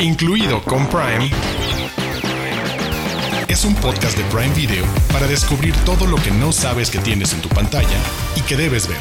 incluido con Prime, es un podcast de Prime Video para descubrir todo lo que no sabes que tienes en tu pantalla y que debes ver.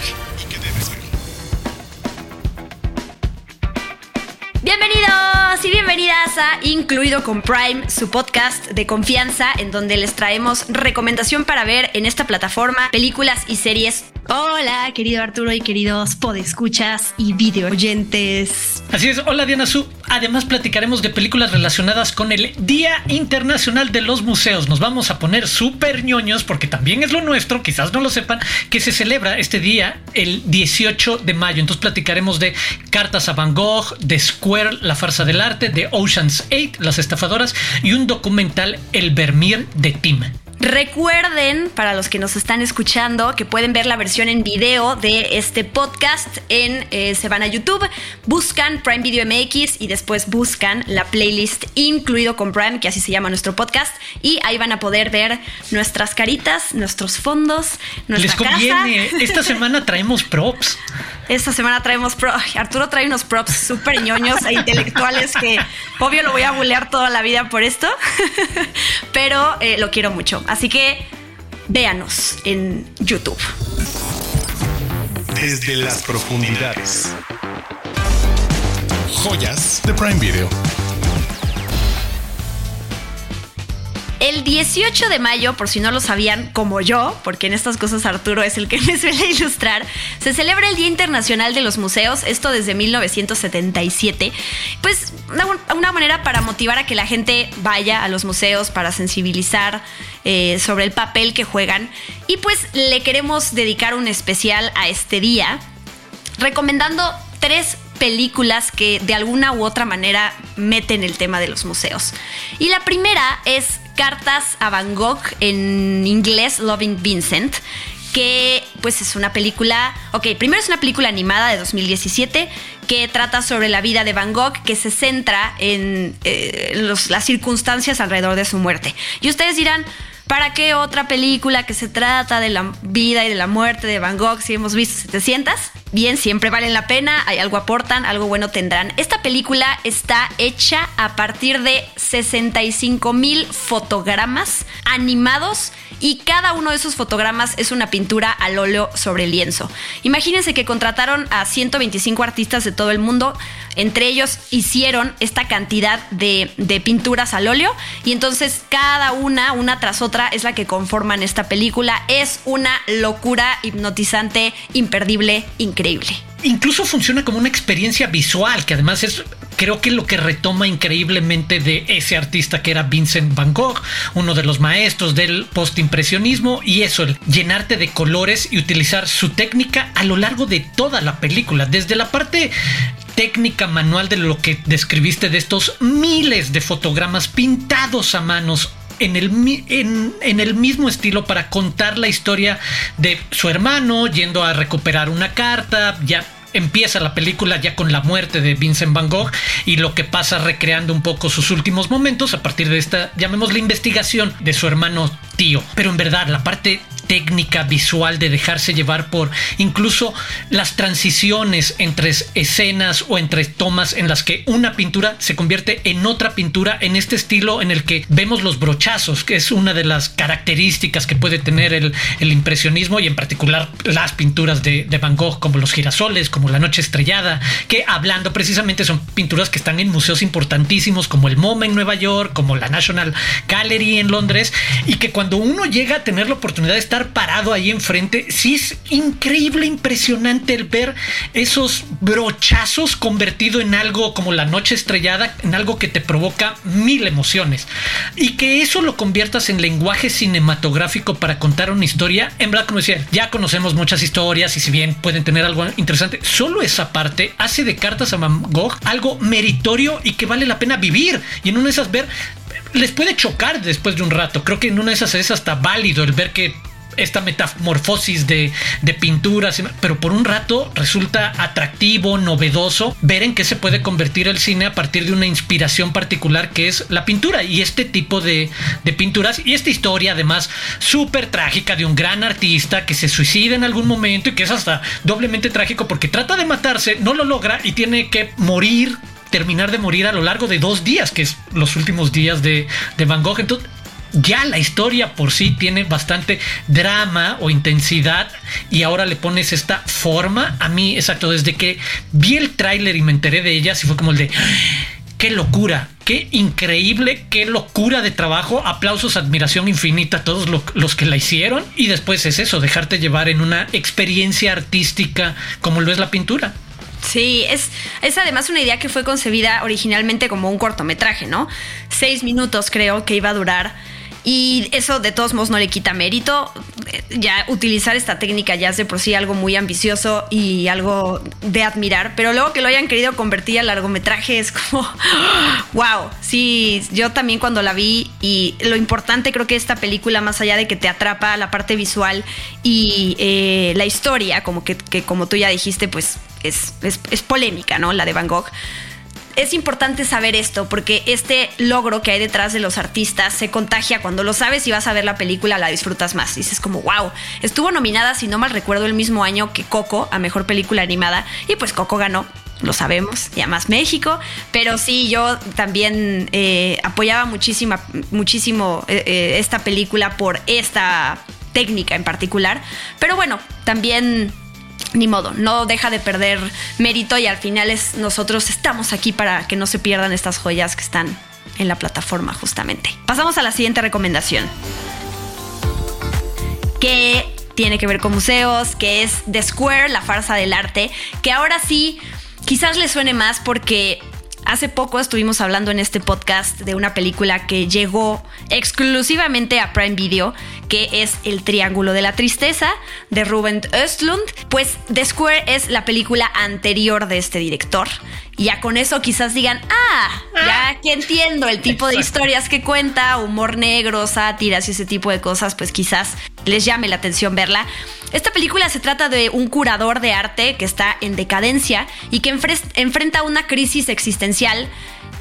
Bienvenidos y bienvenidas a Incluido con Prime, su podcast de confianza en donde les traemos recomendación para ver en esta plataforma películas y series Hola, querido Arturo y queridos podescuchas y video oyentes. Así es, hola Diana Su. Además platicaremos de películas relacionadas con el Día Internacional de los Museos. Nos vamos a poner súper ñoños porque también es lo nuestro, quizás no lo sepan, que se celebra este día el 18 de mayo. Entonces platicaremos de Cartas a Van Gogh, de Square, La farsa del arte, de Ocean's 8, Las estafadoras y un documental El Vermeer de Tim. Recuerden, para los que nos están escuchando, que pueden ver la versión en video de este podcast en eh, se van a YouTube, buscan Prime Video MX y después buscan la playlist incluido con Prime, que así se llama nuestro podcast, y ahí van a poder ver nuestras caritas, nuestros fondos, nuestra Les conviene. Esta semana traemos props. Esta semana traemos props. Arturo trae unos props súper ñoños e intelectuales que obvio lo voy a bulear toda la vida por esto, pero eh, lo quiero mucho. Así que véanos en YouTube. Desde las profundidades. Joyas de Prime Video. El 18 de mayo, por si no lo sabían como yo, porque en estas cosas Arturo es el que me suele ilustrar, se celebra el Día Internacional de los Museos, esto desde 1977. Pues una, manera para motivar a que la gente vaya a los museos, para sensibilizar eh, sobre el papel que juegan. Y pues le queremos dedicar un especial a este día, recomendando tres películas que de alguna u otra manera meten el tema de los museos. Y la primera es Cartas a Van Gogh, en inglés Loving Vincent, que pues es una película, ok, primero es una película animada de 2017 que trata sobre la vida de Van Gogh, que se centra en eh, las circunstancias alrededor de su muerte. Y ustedes dirán, ¿Para qué otra película que se trata de la vida y de la muerte de Van Gogh si hemos visto 700? Bien, siempre valen la pena, hay algo aportan, algo bueno tendrán. Esta película está hecha a partir de 65 mil fotogramas animados y cada uno de esos fotogramas es una pintura al óleo sobre lienzo. Imagínense que contrataron a 125 artistas de todo el mundo, entre ellos hicieron esta cantidad de, de pinturas al óleo y entonces cada una, una tras otra, es la que conforman esta película. Es una locura hipnotizante, imperdible, increíble. Incluso funciona como una experiencia visual, que además es creo que lo que retoma increíblemente de ese artista que era Vincent Van Gogh, uno de los maestros del postimpresionismo, y eso, el llenarte de colores y utilizar su técnica a lo largo de toda la película, desde la parte técnica manual de lo que describiste de estos miles de fotogramas pintados a manos en el, en, el mismo estilo para contar la historia de su hermano yendo a recuperar una carta, ya empieza la película ya con la muerte de Vincent Van Gogh y lo que pasa recreando un poco sus últimos momentos a partir de esta, llamémosla investigación de su hermano tío. Pero en verdad, la parte técnica visual de dejarse llevar por incluso las transiciones entre escenas o entre tomas en las que una pintura se convierte en otra pintura en este estilo en el que vemos los brochazos, que es una de las características que puede tener el, impresionismo y en particular las pinturas de, de, Van Gogh como los girasoles, como la noche estrellada, que hablando precisamente son pinturas que están en museos importantísimos como el MoMA en Nueva York, como la National Gallery en Londres y que cuando uno llega a tener la oportunidad de estar parado ahí enfrente, sí es increíble, impresionante el ver esos brochazos convertido en algo como la noche estrellada, en algo que te provoca mil emociones. Y que eso lo conviertas en lenguaje cinematográfico para contar una historia, en verdad, como decía, ya conocemos muchas historias y si bien pueden tener algo interesante, solo esa parte hace de Cartas a Van algo meritorio y que vale la pena vivir. Y en una de esas ver les puede chocar después de un rato. Creo que en una de esas es hasta válido el ver que esta metamorfosis de, pinturas, pero por un rato resulta atractivo, novedoso ver en qué se puede convertir el cine a partir de una inspiración particular que es la pintura y este tipo de, de pinturas y esta historia además súper trágica de un gran artista que se suicida en algún momento y que es hasta doblemente trágico porque trata de matarse, no lo logra y tiene que morir terminar de morir a lo largo de dos días, que es los últimos días de, de Van Gogh. Entonces, ya la historia por sí tiene bastante drama o intensidad y ahora le pones esta forma. A mí, exacto, desde que vi el tráiler y me enteré de ella, sí fue como el de qué locura, qué increíble, qué locura de trabajo, aplausos, admiración infinita a todos los que la hicieron y después es eso, dejarte llevar en una experiencia artística como lo es la pintura. Sí, es, es además una idea que fue concebida originalmente como un cortometraje, ¿no? Seis minutos creo que iba a durar y eso de todos modos no le quita mérito. Ya utilizar esta técnica ya es de por sí algo muy ambicioso y algo de admirar. Pero luego que lo hayan querido convertir a largometraje es como, wow. Sí, yo también cuando la vi y lo importante creo que esta película, más allá de que te atrapa la parte visual y eh, la historia, como que, como tú ya dijiste, pues es, es polémica, ¿no? La de Van Gogh es importante saber esto porque este logro que hay detrás de los artistas se contagia cuando lo sabes y vas a ver la película, la disfrutas más. Dices como, wow, estuvo nominada, si no mal recuerdo, el mismo año que Coco a Mejor Película Animada y pues Coco ganó. Lo sabemos, y además México, pero sí, yo también eh, apoyaba muchísima, muchísimo eh, eh, esta película por esta técnica en particular. Pero bueno, también ni modo, no deja de perder mérito y al final es nosotros estamos aquí para que no se pierdan estas joyas que están en la plataforma justamente. Pasamos a la siguiente recomendación. Que tiene que ver con museos, que es The Square, la farsa del arte, que ahora sí quizás le suene más porque Hace poco estuvimos hablando en este podcast de una película que llegó exclusivamente a Prime Video, que es El Triángulo de la Tristeza de Ruben Östlund. Pues The Square es la película anterior de este director. Y ya con eso quizás digan, ah, ya que entiendo el tipo de historias que cuenta, humor negro, sátiras y ese tipo de cosas, pues quizás les llame la atención verla. Esta película se trata de un curador de arte que está en decadencia y que enfrenta una crisis existencial.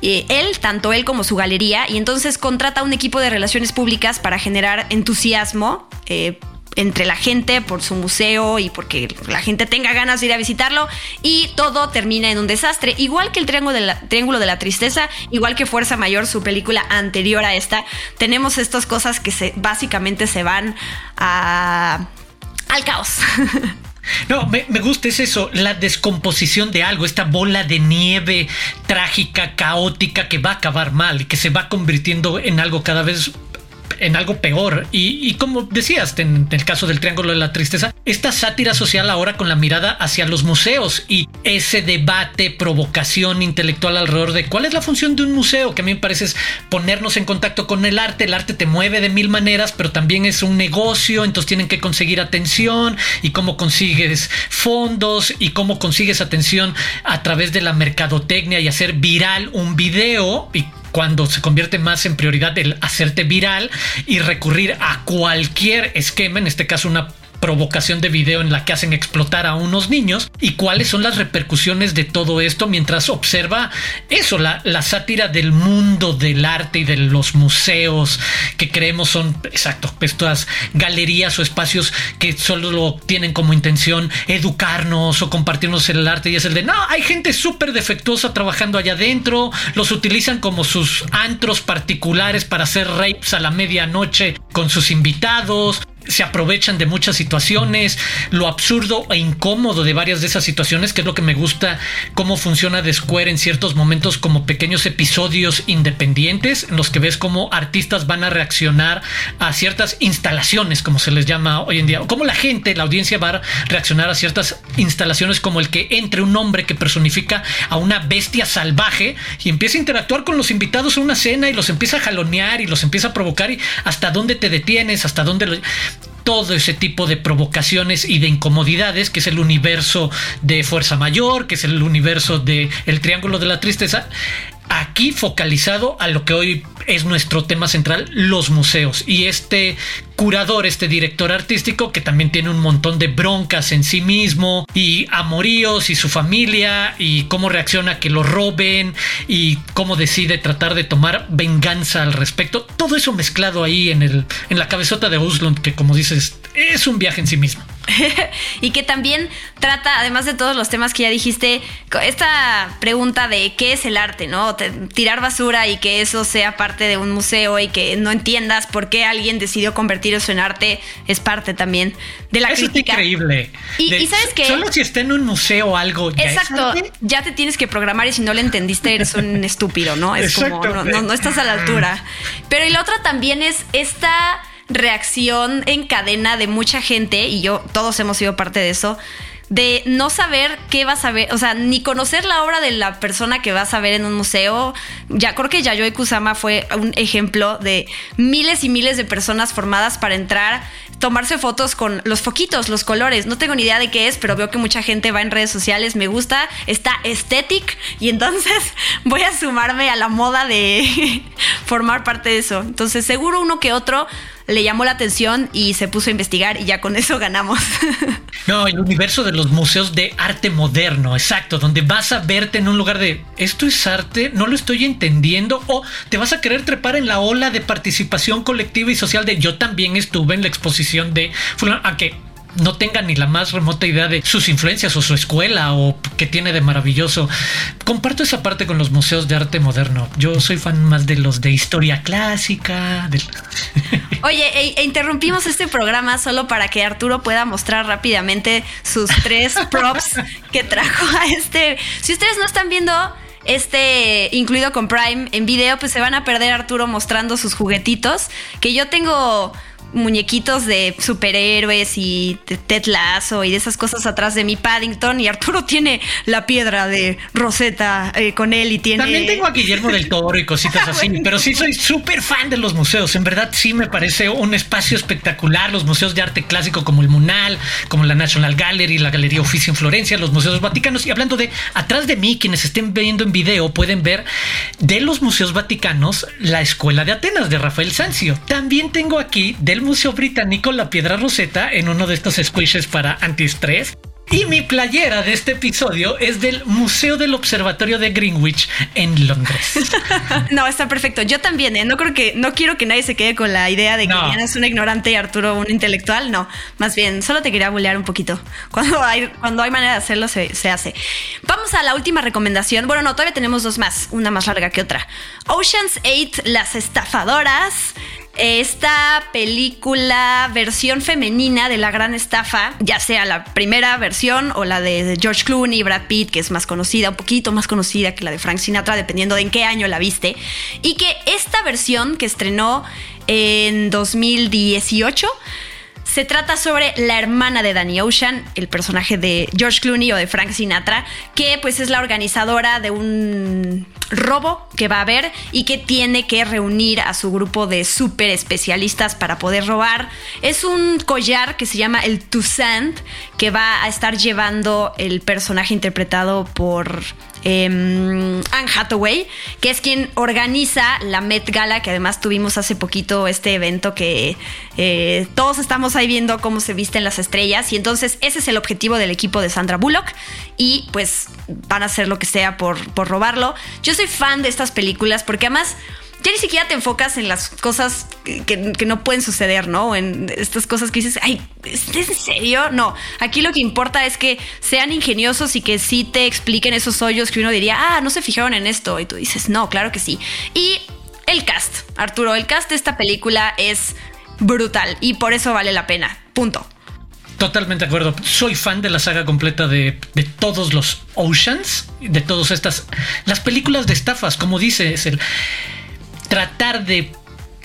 Eh, él, tanto él como su galería, y entonces contrata un equipo de relaciones públicas para generar entusiasmo eh, entre la gente por su museo y porque la gente tenga ganas de ir a visitarlo y todo termina en un desastre. Igual que el Triángulo de la, Tristeza, igual que Fuerza Mayor, su película anterior a esta, tenemos estas cosas que se, básicamente se van a al caos. No, me, gusta, es eso, la descomposición de algo, esta bola de nieve trágica, caótica, que va a acabar mal y que se va convirtiendo en algo cada vez en algo peor. Y, como decías, en, el caso del Triángulo de la Tristeza, esta sátira social ahora con la mirada hacia los museos y ese debate, provocación intelectual alrededor de cuál es la función de un museo, que a mí me parece es ponernos en contacto con el arte. El arte te mueve de mil maneras, pero también es un negocio, entonces tienen que conseguir atención y cómo consigues fondos y cómo consigues atención a través de la mercadotecnia y hacer viral un video cuando se convierte más en prioridad el hacerte viral y recurrir a cualquier esquema, en este caso una provocación de video en la que hacen explotar a unos niños y cuáles son las repercusiones de todo esto mientras observa eso, la, sátira del mundo del arte y de los museos que creemos son, exacto, estas galerías o espacios que solo tienen como intención educarnos o compartirnos el arte y es el de, no, hay gente súper defectuosa trabajando allá adentro, los utilizan como sus antros particulares para hacer rapes a la medianoche con sus invitados, se aprovechan de muchas situaciones, lo absurdo e incómodo de varias de esas situaciones, que es lo que me gusta cómo funciona The Square en ciertos momentos como pequeños episodios independientes en los que ves cómo artistas van a reaccionar a ciertas instalaciones, como se les llama hoy en día, o cómo la gente, la audiencia va a reaccionar a ciertas instalaciones como el que entre un hombre que personifica a una bestia salvaje y empieza a interactuar con los invitados a una cena y los empieza a jalonear y los empieza a provocar y hasta dónde te detienes, hasta dónde todo ese tipo de provocaciones y de incomodidades, que es el universo de Fuerza Mayor, que es el universo de El Triángulo de la Tristeza, aquí focalizado a lo que hoy es nuestro tema central, los museos. Y este curador, este director artístico, que también tiene un montón de broncas en sí mismo, y amoríos y su familia, y cómo reacciona que lo roben, y cómo decide tratar de tomar venganza al respecto. Todo eso mezclado ahí en, el, en la cabezota de Uslund, que como dices, es un viaje en sí mismo. y que también trata, además de todos los temas que ya dijiste, esta pregunta de qué es el arte, ¿no? Tirar basura y que eso sea parte de un museo y que no entiendas por qué alguien decidió convertir eso en arte es parte también de la eso crítica. Es increíble. Y, sabes que solo si está en un museo o algo. Ya exacto, ya te tienes que programar y si no le entendiste eres un estúpido, ¿no? Es como no, no estás a la altura. Pero y la otra también es esta reacción en cadena de mucha gente, y yo, todos hemos sido parte de eso, de no saber qué vas a ver, o sea, ni conocer la obra de la persona que vas a ver en un museo. Ya creo que Yayoi Kusama fue un ejemplo de miles y miles de personas formadas para entrar, tomarse fotos con los foquitos, los colores. No tengo ni idea de qué es, pero veo que mucha gente va en redes sociales, me gusta, está estético y entonces voy a sumarme a la moda de formar parte de eso. Entonces, seguro uno que otro le llamó la atención y se puso a investigar y ya con eso ganamos. No, el universo de los museos de arte moderno, exacto, donde vas a verte en un lugar de esto es arte, no lo estoy entendiendo, o te vas a querer trepar en la ola de participación colectiva y social de yo también estuve en la exposición de fulano, a no tenga ni la más remota idea de sus influencias o su escuela o qué tiene de maravilloso. Comparto esa parte con los museos de arte moderno. Yo soy fan más de los de historia clásica. Oye, e, e interrumpimos este programa solo para que Arturo pueda mostrar rápidamente sus tres props que trajo a este. Si ustedes no están viendo este incluido con Prime en video, pues se van a perder Arturo mostrando sus juguetitos. Que yo tengo muñequitos de superhéroes y de Ted Lasso y de esas cosas atrás de mi Paddington y Arturo tiene la piedra de Rosetta eh, con él y tiene... También tengo a Guillermo del Toro y cositas así, pero sí soy súper fan de los museos. En verdad sí me parece un espacio espectacular. Los museos de arte clásico como el Munal, como la National Gallery, la Galería Uffizi en Florencia, los museos vaticanos. Y hablando de atrás de mí, quienes estén viendo en video pueden ver de los museos vaticanos la Escuela de Atenas de Rafael Sanzio. También tengo aquí de Museo Británico La Piedra Roseta en uno de estos squishes para antiestrés. Y mi playera de este episodio es del Museo del Observatorio de Greenwich en Londres. no, está perfecto. Yo también, ¿eh? no creo que, no quiero que nadie se quede con la idea de que Diana es un ignorante y Arturo un intelectual. No, más bien, solo te quería bulear un poquito. Cuando hay, cuando hay manera de hacerlo, se, se hace. Vamos a la última recomendación. Bueno, no, todavía tenemos dos más, una más larga que otra. Ocean's 8, Las Estafadoras esta película versión femenina de la gran estafa, ya sea la primera versión o la de George Clooney y Brad Pitt, que es más conocida, un poquito más conocida que la de Frank Sinatra, dependiendo de en qué año la viste, y que esta versión que estrenó en 2018 se trata sobre la hermana de Danny Ocean, el personaje de George Clooney o de Frank Sinatra, que pues es la organizadora de un robo que va a haber y que tiene que reunir a su grupo de super especialistas para poder robar. Es un collar que se llama el Toussaint que va a estar llevando el personaje interpretado por Em, Anne Hathaway, que es quien organiza la Met Gala, que además tuvimos hace poquito este evento que eh, todos estamos ahí viendo cómo se visten las estrellas. Y entonces ese es el objetivo del equipo de Sandra Bullock. Y pues van a hacer lo que sea por, por robarlo. Yo soy fan de estas películas porque además ya ni siquiera te enfocas en las cosas que, no pueden suceder, ¿no? En estas cosas que dices, ay, ¿es en serio? No, aquí lo que importa es que sean ingeniosos y que sí te expliquen esos hoyos que uno diría, ah, no se fijaron en esto. Y tú dices, no, claro que sí. Y el cast, Arturo, el cast de esta película es brutal y por eso vale la pena. Punto. Totalmente de acuerdo. Soy fan de la saga completa de, todos los Oceans, de todas estas. Las películas de estafas, como dices, el tratar de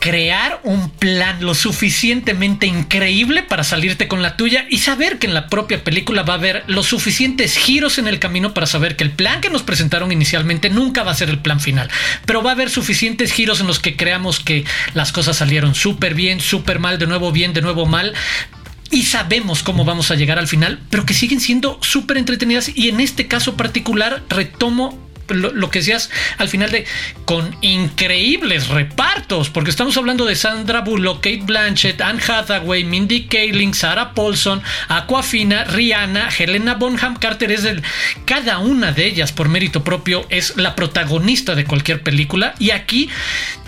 crear un plan lo suficientemente increíble para salirte con la tuya y saber que en la propia película va a haber los suficientes giros en el camino para saber que el plan que nos presentaron inicialmente nunca va a ser el plan final, pero va a haber suficientes giros en los que creamos que las cosas salieron súper bien, súper mal, de nuevo bien, de nuevo mal, y sabemos cómo vamos a llegar al final, pero que siguen siendo súper entretenidas. Y en este caso particular retomo lo, que decías al final de con increíbles repartos, porque estamos hablando de Sandra Bullock, Kate Blanchett, Anne Hathaway, Mindy Kaling, Sarah Paulson, Aquafina, Rihanna, Helena Bonham Carter es el, cada una de ellas por mérito propio es la protagonista de cualquier película y aquí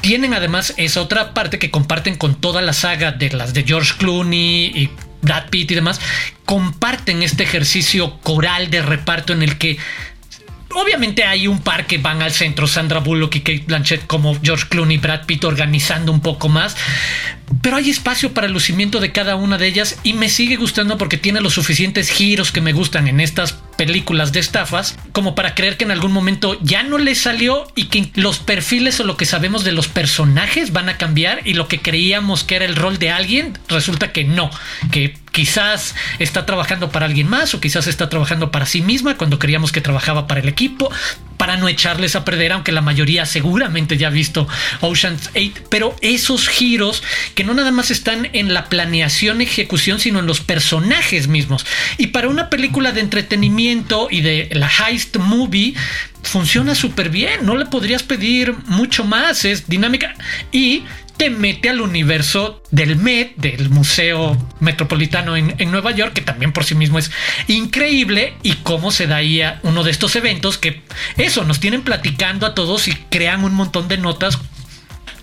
tienen además esa otra parte que comparten con toda la saga de las de George Clooney y Brad Pitt y demás, comparten este ejercicio coral de reparto en el que Obviamente hay un par que van al centro, Sandra Bullock y Kate Blanchett como George Clooney y Brad Pitt organizando un poco más, pero hay espacio para el lucimiento de cada una de ellas y me sigue gustando porque tiene los suficientes giros que me gustan en estas películas de estafas como para creer que en algún momento ya no le salió y que los perfiles o lo que sabemos de los personajes van a cambiar y lo que creíamos que era el rol de alguien resulta que no, que quizás está trabajando para alguien más o quizás está trabajando para sí misma cuando creíamos que trabajaba para el equipo para no echarles a perder, aunque la mayoría seguramente ya ha visto Ocean's 8, pero esos giros que no nada más están en la planeación, ejecución, sino en los personajes mismos. Y para una película de entretenimiento y de la heist movie, funciona súper bien, no le podrías pedir mucho más, es dinámica. Y te mete al universo del Met, del Museo Metropolitano en, Nueva York, que también por sí mismo es increíble, y cómo se da ahí uno de estos eventos que eso, nos tienen platicando a todos y crean un montón de notas.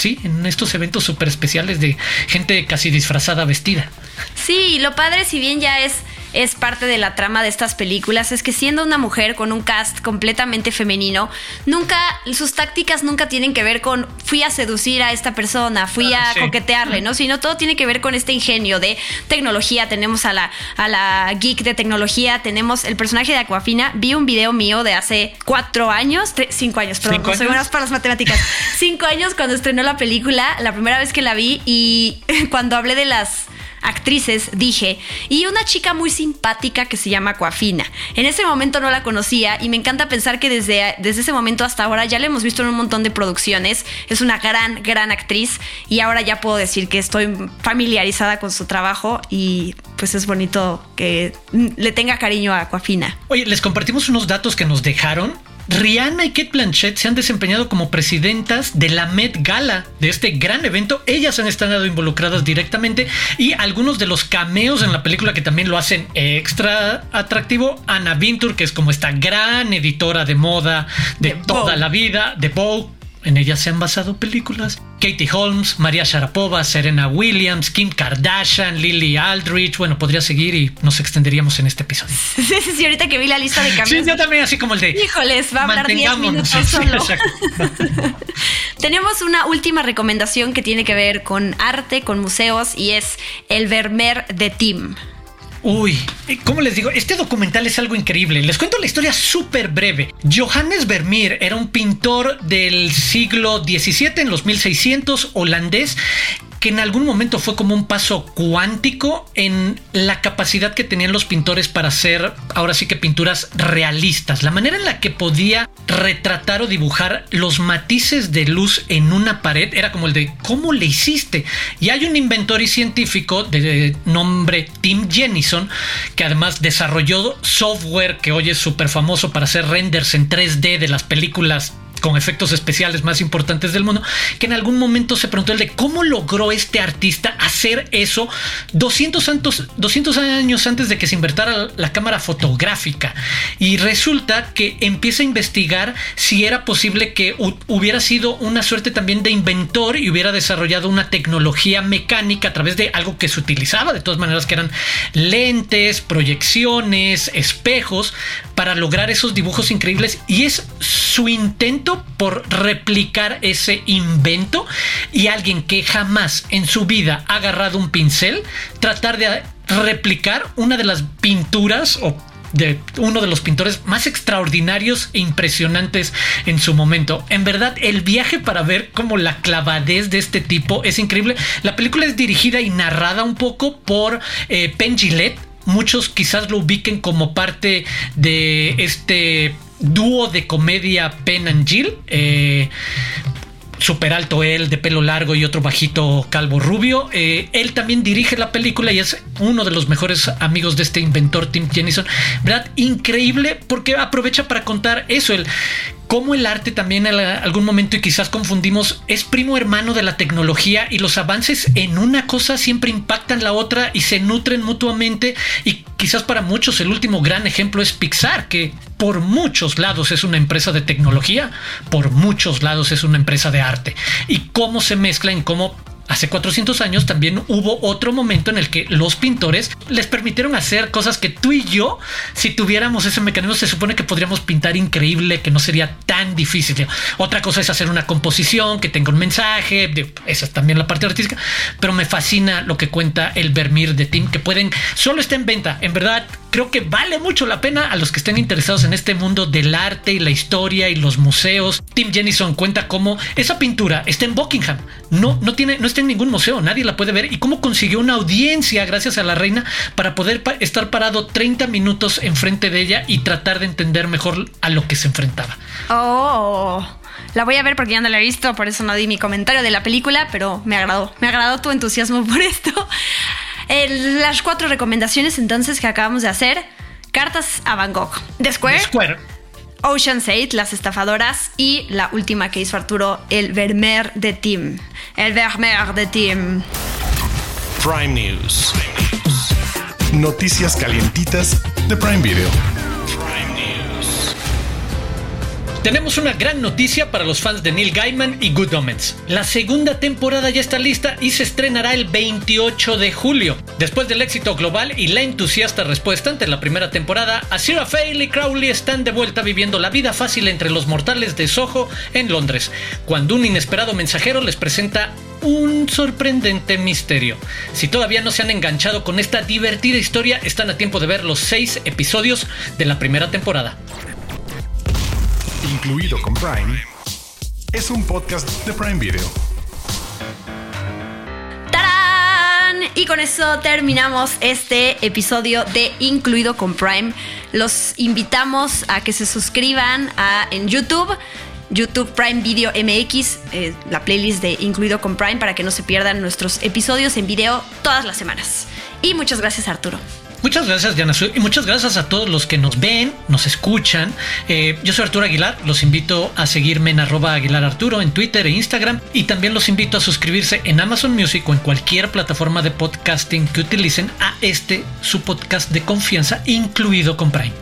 Sí, en estos eventos súper especiales de gente casi disfrazada vestida. Sí, lo padre, si bien ya es es parte de la trama de estas películas es que siendo una mujer con un cast completamente femenino, nunca, sus tácticas nunca tienen que ver con fui a seducir a esta persona, fui a coquetearle, ¿no? Sino todo tiene que ver con este ingenio de tecnología. Tenemos a la, a la geek de tecnología, tenemos el personaje de Aquafina. Vi un video mío de hace cuatro años, cinco años, perdón, no soy buenas para las matemáticas. cinco años cuando estrenó la película, la primera vez que la vi y cuando hablé de las actrices, dije, y una chica muy simpática que se llama Coafina. En ese momento no la conocía y me encanta pensar que desde, desde ese momento hasta ahora ya la hemos visto en un montón de producciones. Es una gran, gran actriz y ahora ya puedo decir que estoy familiarizada con su trabajo y pues es bonito que le tenga cariño a Coafina. Oye, les compartimos unos datos que nos dejaron Rihanna y Kate Blanchett se han desempeñado como presidentas de la Met Gala, de este gran evento. Ellas han estado involucradas directamente y algunos de los cameos en la película que también lo hacen extra atractivo. Anna Vintur, que es como esta gran editora de moda de, toda la vida, de Vogue en ella se han basado películas. Katie Holmes, María Sharapova, Serena Williams, Kim Kardashian, Lily Aldrich. Bueno, podría seguir y nos extenderíamos en este episodio. Sí, sí, sí, ahorita que vi la lista de cambios. Sí, yo también, así como el de. Híjoles, va a hablar 10 minutos solo. Tenemos una última recomendación que tiene que ver con arte, con museos y es el Vermeer de Tim. Uy, eh, ¿cómo les digo? Este documental es algo increíble. Les cuento la historia súper breve. Johannes Vermeer era un pintor del siglo XVII, en los 1600, holandés, que en algún momento fue como un paso cuántico en la capacidad que tenían los pintores para hacer, ahora sí que pinturas realistas, la manera en la que podía retratar o dibujar los matices de luz en una pared era como el de cómo le hiciste. Y hay un inventor y científico de nombre Tim Jennison que además desarrolló software que hoy es súper famoso para hacer renders en 3D de las películas con efectos especiales más importantes del mundo, que en algún momento se preguntó el de cómo logró este artista hacer eso 200, 200 años antes de que se invertara la cámara fotográfica. Y resulta que empieza a investigar si era posible que hubiera sido una suerte también de inventor y hubiera desarrollado una tecnología mecánica a través de algo que se utilizaba, de todas maneras que eran lentes, proyecciones, espejos, para lograr esos dibujos increíbles. Y es su intento por replicar ese invento y alguien que jamás en su vida ha agarrado un pincel, tratar de replicar una de las pinturas o de uno de los pintores más extraordinarios e impresionantes en su momento. En verdad, el viaje para ver como la clavadez de este tipo es increíble. La película es dirigida y narrada un poco por eh, Penn Muchos quizás lo ubiquen como parte de este dúo de comedia Penn and Jill. Eh, super alto él, de pelo largo y otro bajito calvo rubio. Eh, él también dirige la película y es uno de los mejores amigos de este inventor Tim Jennison. ¿Verdad? Increíble porque aprovecha para contar eso, el cómo el arte también en algún momento y quizás confundimos es primo hermano de la tecnología y los avances en una cosa siempre impactan la otra y se nutren mutuamente y quizás para muchos el último gran ejemplo es Pixar que por muchos lados es una empresa de tecnología, por muchos lados es una empresa de arte y cómo se mezclan, cómo hace 400 años también hubo otro momento en el que los pintores les permitieron hacer cosas que tú y yo, si tuviéramos ese mecanismo, se supone que podríamos pintar increíble, que no sería tan difícil. Otra cosa es hacer una composición que tenga un mensaje, esa es también la parte artística, pero me fascina lo que cuenta el Vermeer de Tim, que pueden, solo está en venta, en verdad creo que vale mucho la pena a los que estén interesados en este mundo del arte y la historia y los museos. Tim Jennison cuenta cómo esa pintura está en Buckingham, no, no, tiene, no está en ningún museo, nadie la puede ver y cómo consiguió una audiencia gracias a la reina para poder estar parado 30 minutos enfrente de ella y tratar de entender mejor a lo que se enfrentaba. Oh. La voy a ver porque ya no la he visto, por eso no di mi comentario de la película, pero me agradó. Me agradó tu entusiasmo por esto las cuatro recomendaciones entonces que acabamos de hacer. Cartas a Van Gogh. The Square. Square. Ocean's 8, Las Estafadoras y la última que hizo Arturo, El Vermeer de Tim. El Vermeer de Tim. Prime News. Noticias calientitas de Prime Video. Tenemos una gran noticia para los fans de Neil Gaiman y Good Omens. La segunda temporada ya está lista y se estrenará el 28 de julio. Después del éxito global y la entusiasta respuesta ante la primera temporada, Azira Fail y Crowley están de vuelta viviendo la vida fácil entre los mortales de Soho en Londres, cuando un inesperado mensajero les presenta un sorprendente misterio. Si todavía no se han enganchado con esta divertida historia, están a tiempo de ver los seis episodios de la primera temporada incluido con Prime, es un podcast de Prime Video. ¡Tarán! Y con eso terminamos este episodio de Incluido con Prime. Los invitamos a que se suscriban a, en YouTube. YouTube Prime Video MX, eh, la playlist de Incluido con Prime para que no se pierdan nuestros episodios en video todas las semanas. Y muchas gracias Arturo. Muchas gracias, Diana y muchas gracias a todos los que nos ven, nos escuchan. Eh, yo soy Arturo Aguilar, los invito a seguirme en arroba Aguilar Arturo en Twitter e Instagram y también los invito a suscribirse en Amazon Music o en cualquier plataforma de podcasting que utilicen a este, su podcast de confianza, incluido con Prime.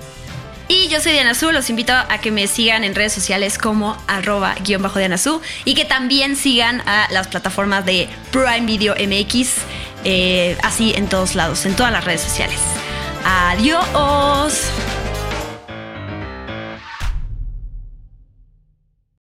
Y yo soy Diana Su, los invito a que me sigan en redes sociales como arroba guion bajo Diana Su y que también sigan a las plataformas de Prime Video MX eh, así en todos lados, en todas las redes sociales. Adiós.